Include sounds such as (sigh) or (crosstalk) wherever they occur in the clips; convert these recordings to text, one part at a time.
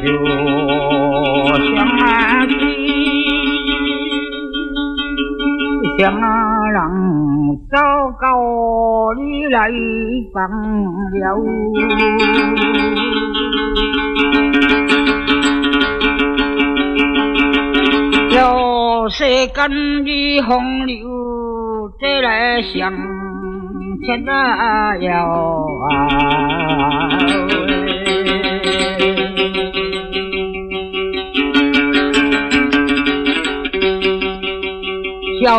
那就想起想让糟糕的来放了，有谁跟的洪流再来向前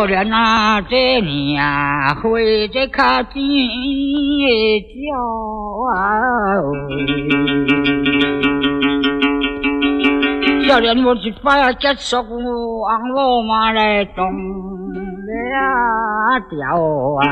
摇啊？小人啊，这年会这卡金叫啊！小人我去发结束往罗马来动了调啊！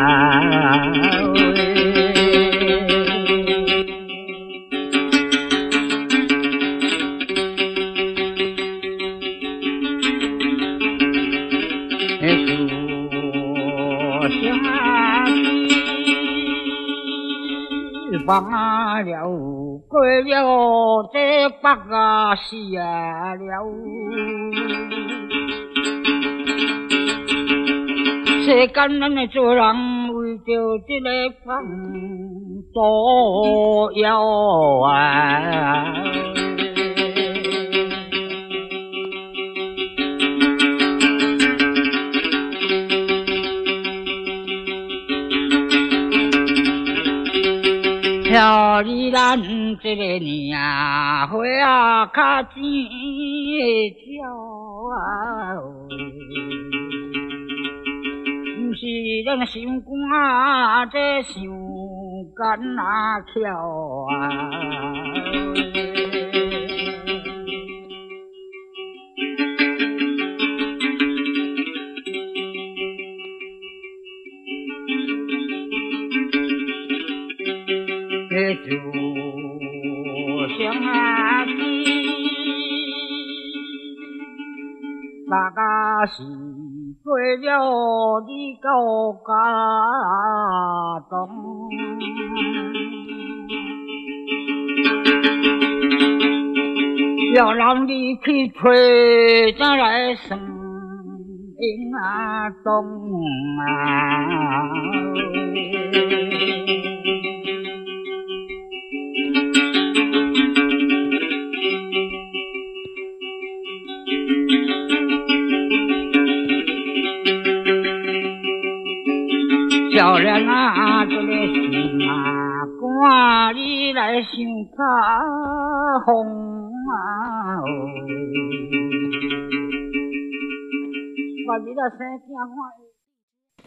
忘了，过了这八个谢了，谁敢那做人为着这个放左右啊？这个年会啊，卡尖叫啊！不是人心肝，这心肝那跳啊！是过了的高家中，要让你去吹将来生命啊中啊！叫人啊，这个心啊，挂里来想他红啊！我记得三天话。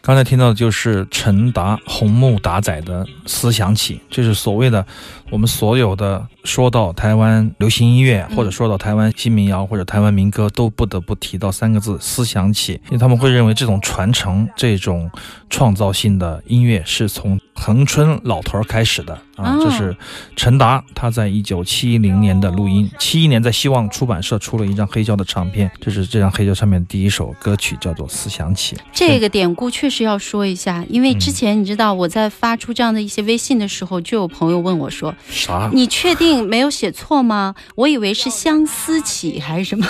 刚才听到的就是陈达红木达仔的《思想起》，就是所谓的我们所有的说到台湾流行音乐，或者说到台湾新民谣或者台湾民歌，都不得不提到三个字“思想起”，因为他们会认为这种传承、这种创造性的音乐是从恒春老头开始的。啊，这是陈达他在一九七零年的录音，七一年在希望出版社出了一张黑胶的唱片，这是这张黑胶上面第一首歌曲，叫做《思想起》。这个典故确实要说一下，因为之前你知道我在发出这样的一些微信的时候，就有朋友问我说：“啥？你确定没有写错吗？我以为是相思起还是什么？”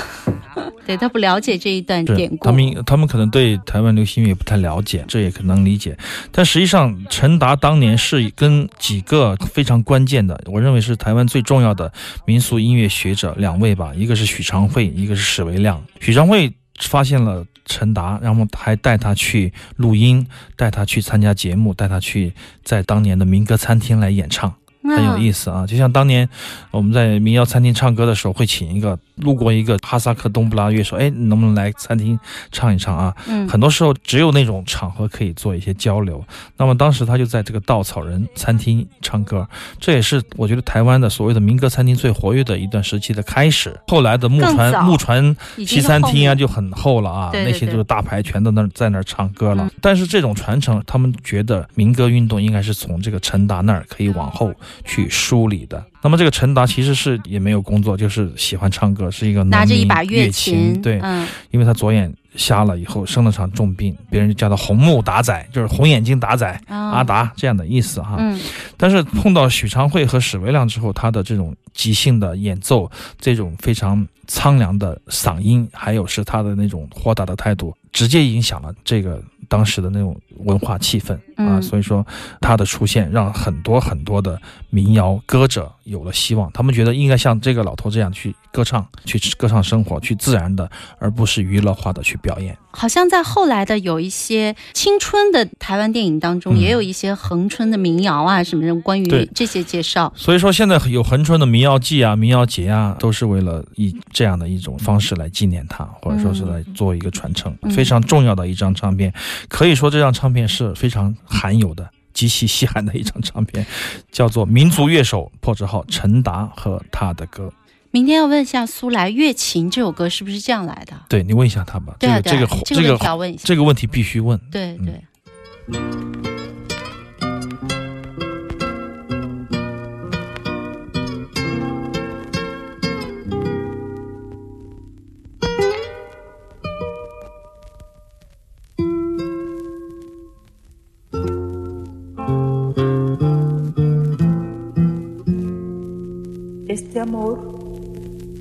(laughs) 对他不了解这一段典故，他们他们可能对台湾流行音乐不太了解，这也可能理解。但实际上，陈达当年是跟几个非常关键的，我认为是台湾最重要的民俗音乐学者两位吧，一个是许昌惠，一个是史维亮。许昌惠发现了陈达，然后还带他去录音，带他去参加节目，带他去在当年的民歌餐厅来演唱。很有意思啊。就像当年我们在民谣餐厅唱歌的时候，会请一个路过一个哈萨克东布拉乐手，哎，你能不能来餐厅唱一唱啊？嗯很多时候只有那种场合可以做一些交流。那么当时他就在这个稻草人餐厅唱歌，这也是我觉得台湾的所谓的民歌餐厅最活跃的一段时期的开始。后来的木船木船西餐厅啊就很厚了啊，对对对那些就是大牌全都那儿在那儿唱歌了。嗯但是这种传承，他们觉得民歌运动应该是从这个陈达那儿可以往后去梳理的。那么这个陈达其实是也没有工作，就是喜欢唱歌，是一个农民拿着一把乐琴，对，嗯因为他左眼瞎了以后生了场重病，别人就叫他红目达仔，就是红眼睛达仔、啊阿达这样的意思哈。嗯但是碰到许昌慧和史维亮之后，他的这种即兴的演奏，这种非常苍凉的嗓音，还有是他的那种豁达的态度，直接影响了这个当时的那种文化气氛啊。嗯所以说，他的出现让很多很多的民谣歌者有了希望，他们觉得应该像这个老头这样去歌唱，去歌唱生活，去自然的，而不是娱乐化的去表演。好像在后来的有一些青春的台湾电影当中，嗯也有一些恒春的民谣啊，什么的关于这些介绍。所以说，现在有恒春的民谣季啊、民谣节啊，都是为了以这样的一种方式来纪念他，或者说是来做一个传承，嗯非常重要的一张唱片。可以说，这张唱片是非常罕有的。极其稀罕的一张唱片，(laughs) 叫做《民族乐手破折号陈达和他的歌》。明天要问一下苏来，《月琴》这首歌是不是这样来的？对你问一下他吧，对啊，这个这个这个这个问题要问一下。这个问题必须问。对嗯对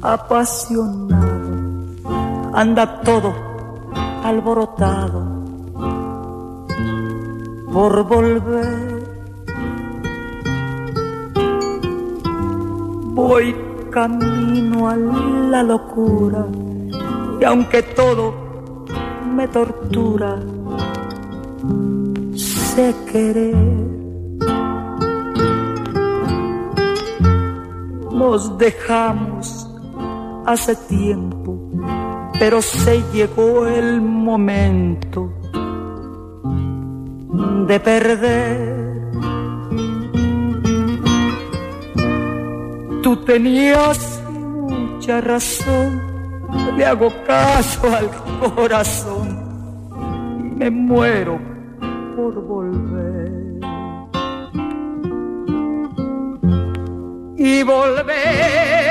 apasionado anda todo alborotado por volver. Voy camino a la locura y aunque todo me tortura, sé querer. Nos dejamos hace tiempo, pero se llegó el momento de perder. Tú tenías mucha razón, le hago caso al corazón y me muero por volver. y volver,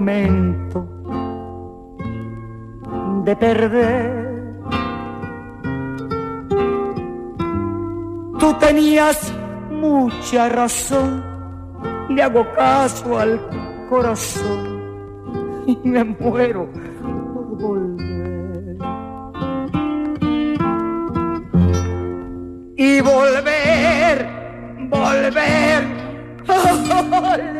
Momento de perder. Tú tenías mucha razón, le hago caso al corazón y me muero por volver. Y volver, volver, volver. (laughs)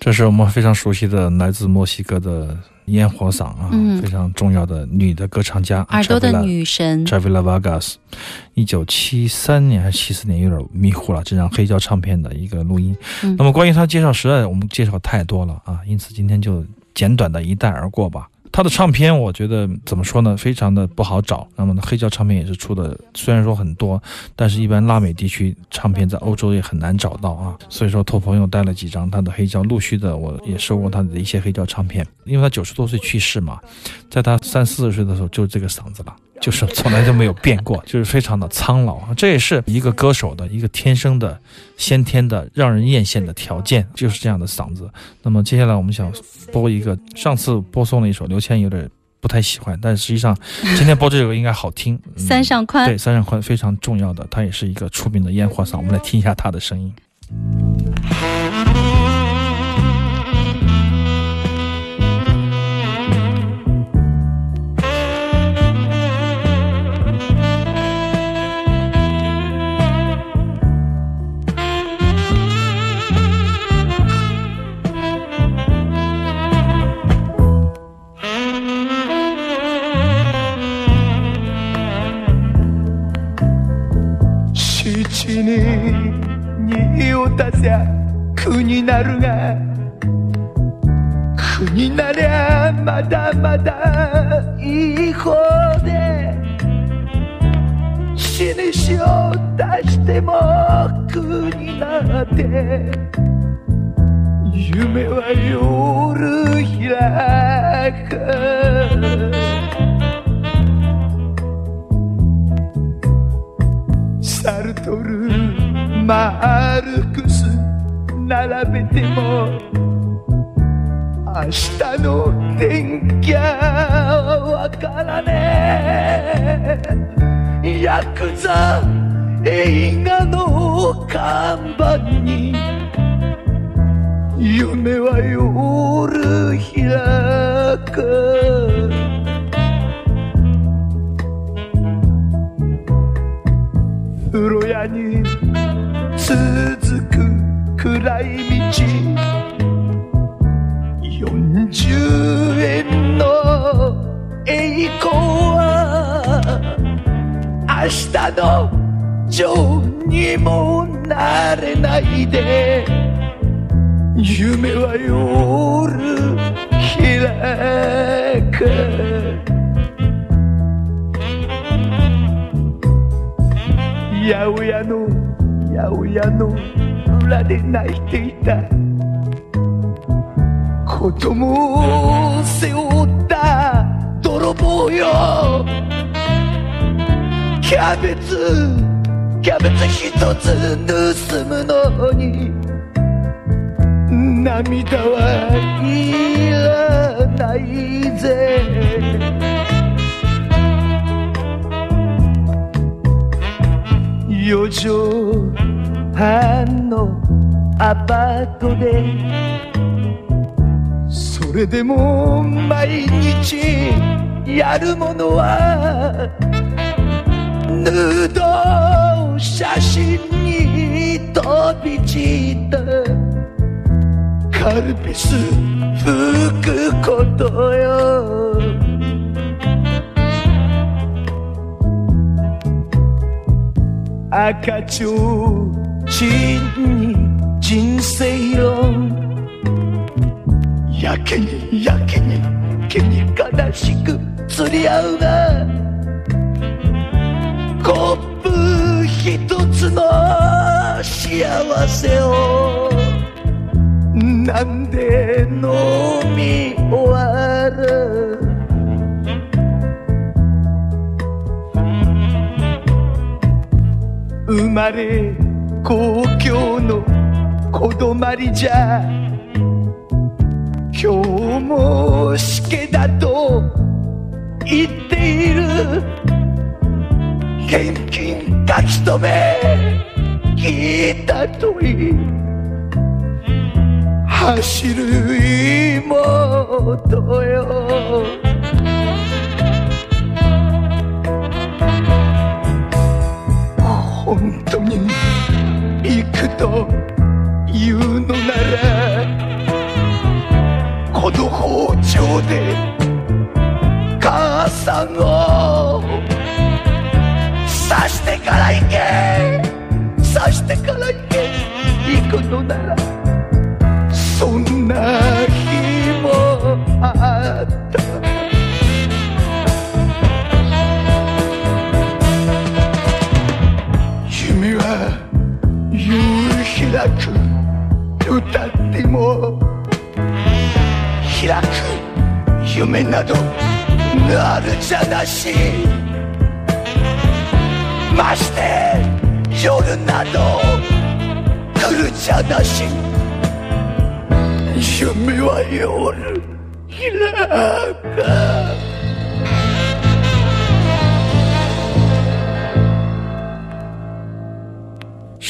这是我们非常熟悉的来自墨西哥的烟火嗓啊，嗯非常重要的女的歌唱家，耳朵的女神 Travela Vargas，一九七三年还是七四年，有点迷糊了。这张黑胶唱片的一个录音。嗯那么关于她介绍，实在我们介绍太多了啊，因此今天就简短的一带而过吧。他的唱片，我觉得怎么说呢，非常的不好找。那么呢，黑胶唱片也是出的，虽然说很多，但是一般拉美地区唱片在欧洲也很难找到啊。所以说，托朋友带了几张他的黑胶，陆续的我也收过他的一些黑胶唱片。因为他九十多岁去世嘛，在他三四十岁的时候就这个嗓子了。就是从来就没有变过，就是非常的苍老啊。这也是一个歌手的一个天生的、先天的、让人艳羡的条件，就是这样的嗓子。那么接下来我们想播一个，上次播送了一首刘谦有点不太喜欢，但实际上今天播这首应该好听。嗯 (laughs) 三上宽对，三上宽非常重要的，他也是一个出名的烟火嗓。我们来听一下他的声音。にを出せ苦になるが苦になりゃまだまだいい方で死に死を出しても苦になって夢は夜開く。サルトルマル並べても明日の天気はわからねえ。ヤクザ映画の看板に夢は夜開く。暗い道。40円の栄光は明日のジョーにもなれないで。夢は夜開く。八百屋の八百屋の裏で泣いていた。子供を背負った泥棒よ。キャベツキャベツ一つ盗むのに涙はいらないぜ。四畳半のアパートで。それでも毎日やるものはヌード写真に飛び散った。カルピス吹くことよ。赤ちょうに人生論やけにやけにけに悲しく釣り合うがコップ一つの幸せを。なんで飲み終わる。生まれ故郷の子止まりじゃ今日もしけだと言っている。現金書き留め。聞いたとい。走る妹よ。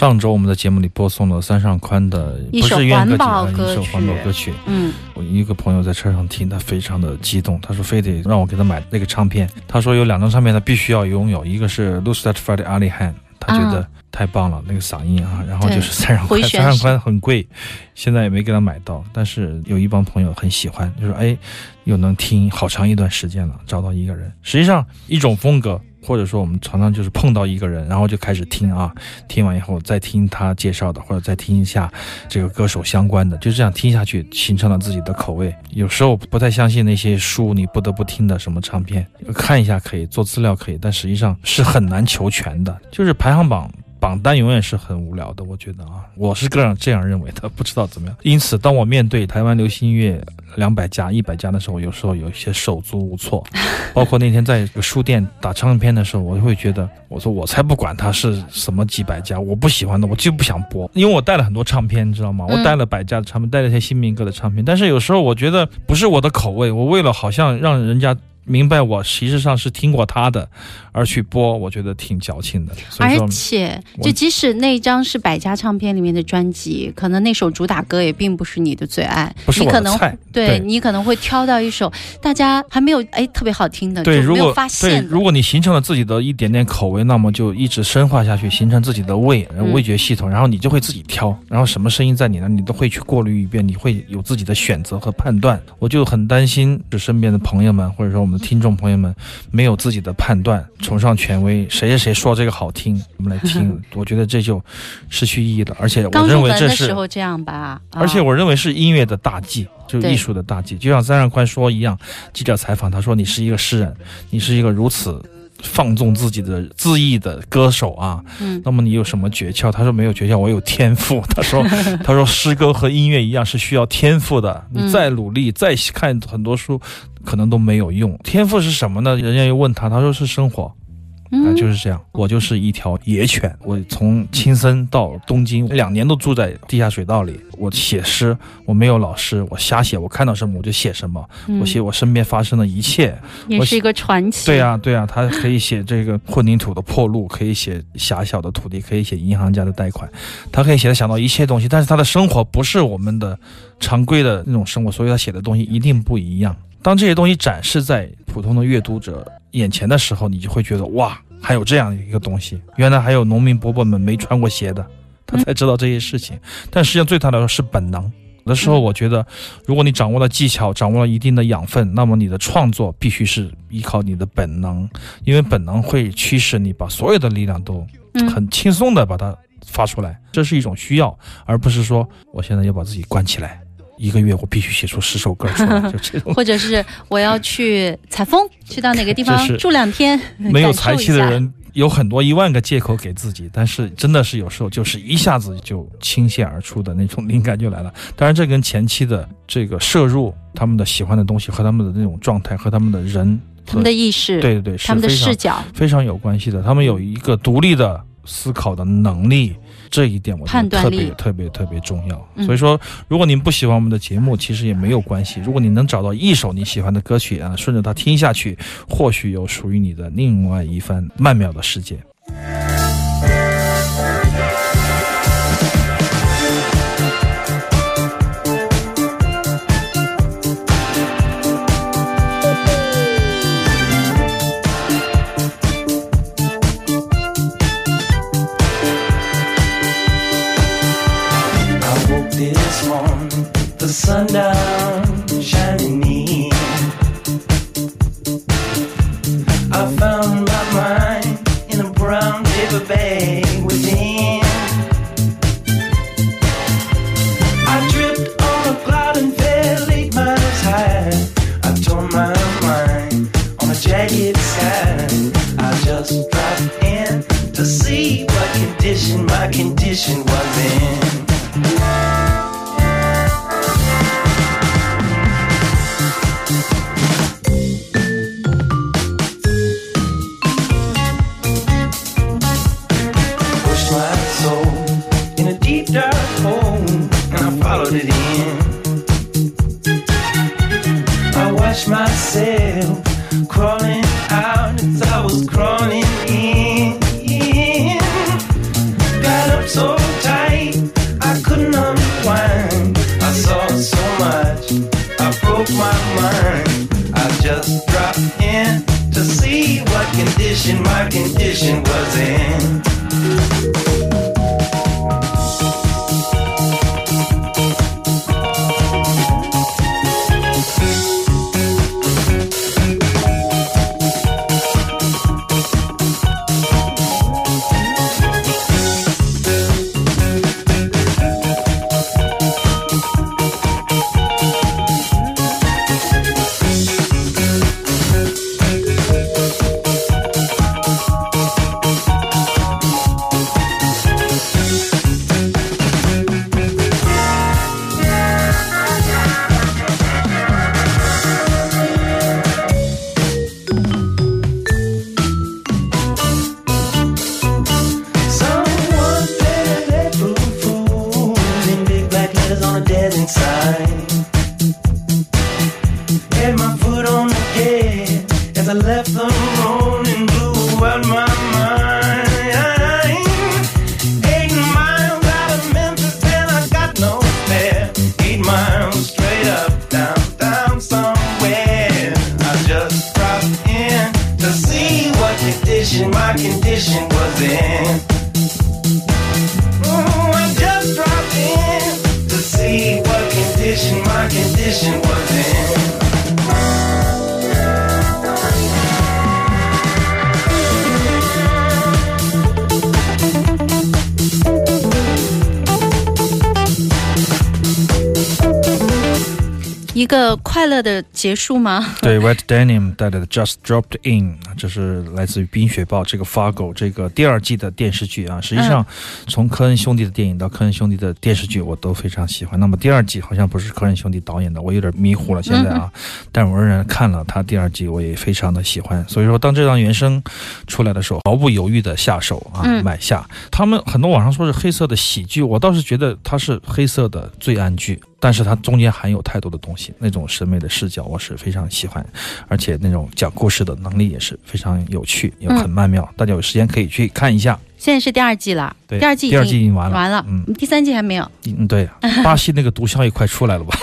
上周我们在节目里播送了三上宽的一首不是怨歌曲，一首环保歌曲。嗯，我一个朋友在车上听，他非常的激动，他说非得让我给他买那个唱片。他说有两张唱片他必须要拥有，一个是 Lucy That Friday Ali Han，他觉得啊太棒了，那个嗓音啊，然后就是三上宽，三上宽很贵，现在也没给他买到，但是有一帮朋友很喜欢，就说哎，又能听好长一段时间了，找到一个人。实际上一种风格。或者说，我们常常就是碰到一个人，然后就开始听啊，听完以后再听他介绍的，或者再听一下这个歌手相关的，就这样听下去，形成了自己的口味。有时候不太相信那些书，你不得不听的什么唱片，看一下可以，做资料可以，但实际上是很难求全的。就是排行榜榜单永远是很无聊的，我觉得啊，我是个人这样认为的，不知道怎么样。因此，当我面对台湾流行音乐两百家、一百家的时候，有时候有一些手足无措。(laughs) 包括那天在书店打唱片的时候，我就会觉得，我说我才不管它是什么几百家，我不喜欢的我就不想播，因为我带了很多唱片，你知道吗？我带了百家的唱片，带了一些新民歌的唱片，但是有时候我觉得不是我的口味，我为了好像让人家。明白我实际上是听过他的，而去播，我觉得挺矫情的。而，且就即使那张是百家唱片里面的专辑，可能那首主打歌也并不是你的最爱，不是你可能我的菜。对你可能会挑到一首大家还没有哎特别好听的，对，就没有如果发现，对。如果你形成了自己的一点点口味，那么就一直深化下去，形成自己的味嗯味觉系统，然后你就会自己挑，然后什么声音在你那，你都会去过滤一遍，你会有自己的选择和判断。我就很担心，就身边的朋友们，或者说我们的听众朋友们，没有自己的判断，崇尚权威，谁谁谁说这个好听，我们来听，我觉得这就失去意义了。而且我认为这是时候这样吧，而且啊我认为是音乐的大忌，就是艺术的大忌。就像三上宽说一样，记者采访他说：“你是一个诗人，你是一个如此放纵自己的恣意的歌手啊，嗯那么你有什么诀窍？”他说：“没有诀窍，我有天赋。(laughs) ”他说：“ (laughs) 他说诗歌和音乐一样是需要天赋的，嗯你再努力，再看很多书，可能都没有用。天赋是什么呢？人家又问他，他说是生活。”啊，嗯就是这样。我就是一条野犬，我从青森到东京两年都住在地下水道里。我写诗，我没有老师，我瞎写，我看到什么我就写什么，我写我身边发生的一切。也是一个传奇。对呀、对呀、他可以写这个混凝土的破路，可以写狭小的土地，可以写银行家的贷款，他可以写的想到一切东西。但是他的生活不是我们的常规的那种生活，所以他写的东西一定不一样。当这些东西展示在普通的阅读者眼前的时候，你就会觉得哇，还有这样一个东西，原来还有农民伯伯们没穿过鞋的，他才知道这些事情。但实际上对他来说是本能。有的时候，我觉得，如果你掌握了技巧，掌握了一定的养分，那么你的创作必须是依靠你的本能，因为本能会驱使你把所有的力量都嗯很轻松的把它发出来，这是一种需要，而不是说我现在要把自己关起来，一个月我必须写出十首歌出来，(laughs) 就这种。或者是我要去采风，(laughs) 去到哪个地方住两天，没有才气的人有很多一万个借口给自己，但是真的是有时候就是一下子就倾泻而出的那种灵感就来了。当然，这跟前期的这个摄入他们的喜欢的东西和他们的那种状态和他们的人他们的意识，对对对，他们的视角，非常有关系的。他们有一个独立的思考的能力，这一点我觉得特别特别特别重要。嗯所以说，如果您不喜欢我们的节目，其实也没有关系。如果你能找到一首你喜欢的歌曲啊，顺着它听下去，或许有属于你的另外一番曼妙的世界。Sundown shining in. I found condition was in. 乐的结束吗？(laughs) 对，Wet Denim 带来的 Just Dropped In，这是来自于《冰雪暴》这个 Fargo 这个第二季的电视剧啊。实际上，从科恩兄弟的电影到科恩兄弟的电视剧，我都非常喜欢。那么第二季好像不是科恩兄弟导演的，我有点迷糊了现在啊。但我仍然看了他第二季，我也非常的喜欢。所以说，当这张原声出来的时候，毫不犹豫的下手啊，嗯买下。他们很多网上说是黑色的喜剧，我倒是觉得它是黑色的罪案剧。但是它中间含有太多的东西，那种审美的视角我是非常喜欢，而且那种讲故事的能力也是非常有趣，也很曼妙。大家有时间可以去看一下。现在是第二季了，对第二季已第二经季已经完了完了，嗯第三季还没有，嗯，对，(laughs) 巴西那个毒枭也快出来了吧？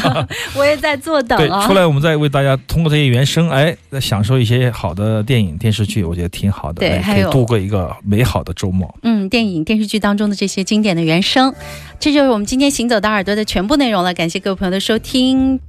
(laughs) 我也在坐等对，啊。出来我们再为大家通过这些原声，哎，再享受一些好的电影电视剧，我觉得挺好的，哎对还有可以度过一个美好的周末。嗯，电影、电视剧当中的这些经典的原声，这就是我们今天行走的耳朵的全部内容了。感谢各位朋友的收听。